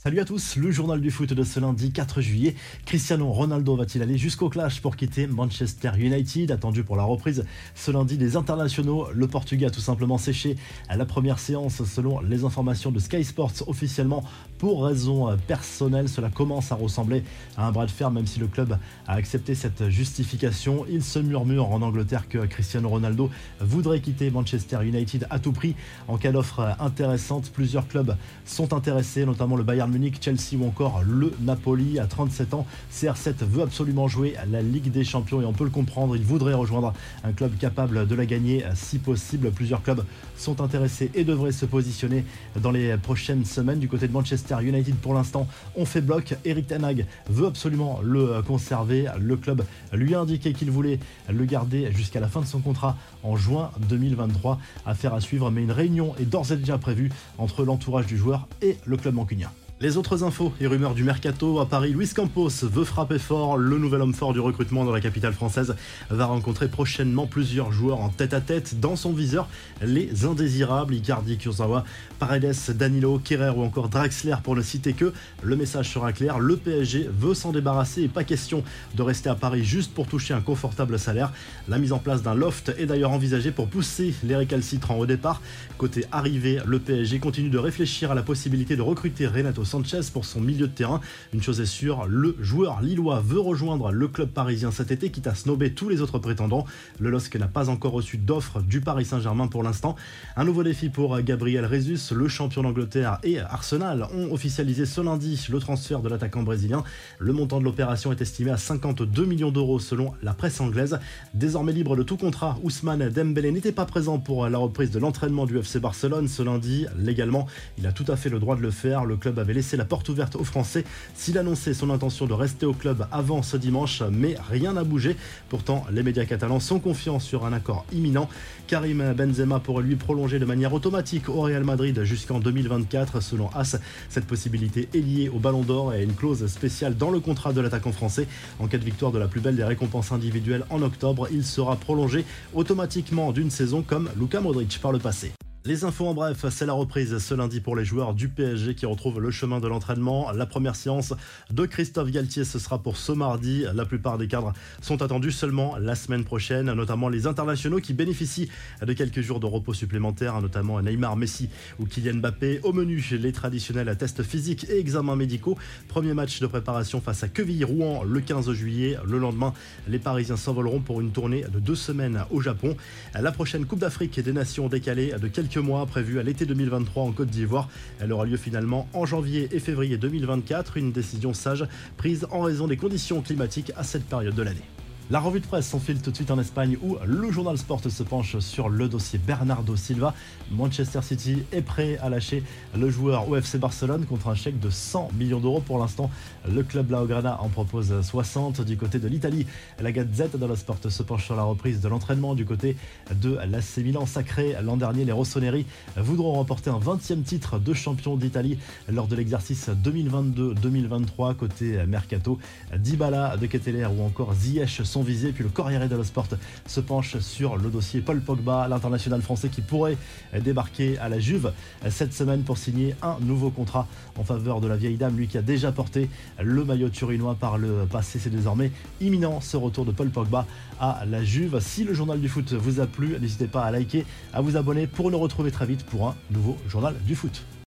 Salut à tous, le journal du foot de ce lundi 4 juillet. Cristiano Ronaldo va-t-il aller jusqu'au clash pour quitter Manchester United Attendu pour la reprise ce lundi des internationaux, le Portugais a tout simplement séché à la première séance selon les informations de Sky Sports officiellement pour raison personnelle. Cela commence à ressembler à un bras de fer même si le club a accepté cette justification. Il se murmure en Angleterre que Cristiano Ronaldo voudrait quitter Manchester United à tout prix en cas d'offre intéressante. Plusieurs clubs sont intéressés, notamment le Bayern Munich, Chelsea ou encore le Napoli. À 37 ans, CR7 veut absolument jouer la Ligue des Champions et on peut le comprendre, il voudrait rejoindre un club capable de la gagner si possible. Plusieurs clubs sont intéressés et devraient se positionner dans les prochaines semaines. Du côté de Manchester United, pour l'instant, on fait bloc. Eric Ten veut absolument le conserver. Le club lui a indiqué qu'il voulait le garder jusqu'à la fin de son contrat en juin 2023. Affaire à suivre, mais une réunion est d'ores et déjà prévue entre l'entourage du joueur et le club mancunien. Les autres infos et rumeurs du mercato à Paris, Luis Campos veut frapper fort. Le nouvel homme fort du recrutement dans la capitale française va rencontrer prochainement plusieurs joueurs en tête à tête. Dans son viseur, les indésirables Icardi, Kurzawa, Paredes, Danilo, Kerrer ou encore Draxler pour ne citer que. Le message sera clair, le PSG veut s'en débarrasser et pas question de rester à Paris juste pour toucher un confortable salaire. La mise en place d'un loft est d'ailleurs envisagée pour pousser les récalcitrants au départ. Côté arrivée, le PSG continue de réfléchir à la possibilité de recruter Renato Sanchez pour son milieu de terrain. Une chose est sûre, le joueur lillois veut rejoindre le club parisien cet été, quitte à snober tous les autres prétendants. Le LOSC n'a pas encore reçu d'offre du Paris Saint-Germain pour l'instant. Un nouveau défi pour Gabriel Rezus, le champion d'Angleterre et Arsenal ont officialisé ce lundi le transfert de l'attaquant brésilien. Le montant de l'opération est estimé à 52 millions d'euros selon la presse anglaise. Désormais libre de tout contrat, Ousmane Dembélé n'était pas présent pour la reprise de l'entraînement du FC Barcelone ce lundi. Légalement, il a tout à fait le droit de le faire. Le club avait laisser la porte ouverte aux Français s'il annonçait son intention de rester au club avant ce dimanche, mais rien n'a bougé. Pourtant, les médias catalans sont confiants sur un accord imminent. Karim Benzema pourrait lui prolonger de manière automatique au Real Madrid jusqu'en 2024. Selon As, cette possibilité est liée au Ballon d'Or et à une clause spéciale dans le contrat de l'attaquant français. En cas de victoire de la plus belle des récompenses individuelles en octobre, il sera prolongé automatiquement d'une saison comme Luka Modric par le passé. Les infos en bref, c'est la reprise ce lundi pour les joueurs du PSG qui retrouvent le chemin de l'entraînement. La première séance de Christophe Galtier, ce sera pour ce mardi. La plupart des cadres sont attendus seulement la semaine prochaine, notamment les internationaux qui bénéficient de quelques jours de repos supplémentaires, notamment Neymar, Messi ou Kylian Mbappé. Au menu, les traditionnels tests physiques et examens médicaux. Premier match de préparation face à Quevilly-Rouen le 15 juillet. Le lendemain, les Parisiens s'envoleront pour une tournée de deux semaines au Japon. La prochaine Coupe d'Afrique des Nations décalée de quelques mois prévue à l'été 2023 en Côte d'Ivoire. Elle aura lieu finalement en janvier et février 2024, une décision sage prise en raison des conditions climatiques à cette période de l'année. La revue de presse s'enfile tout de suite en Espagne où le journal Sport se penche sur le dossier Bernardo Silva. Manchester City est prêt à lâcher le joueur au FC Barcelone contre un chèque de 100 millions d'euros. Pour l'instant, le club Laograna en propose 60 du côté de l'Italie. La Gazette dello Sport se penche sur la reprise de l'entraînement du côté de l'AC Milan sacré. L'an dernier, les Rossoneri voudront remporter un 20e titre de champion d'Italie lors de l'exercice 2022-2023 côté Mercato. Dybala de Ketteler ou encore Ziyech sont visé Puis le Corriere dello Sport se penche sur le dossier Paul Pogba, l'international français qui pourrait débarquer à la Juve cette semaine pour signer un nouveau contrat en faveur de la vieille dame, lui qui a déjà porté le maillot turinois par le passé. C'est désormais imminent ce retour de Paul Pogba à la Juve. Si le journal du foot vous a plu, n'hésitez pas à liker, à vous abonner pour nous retrouver très vite pour un nouveau journal du foot.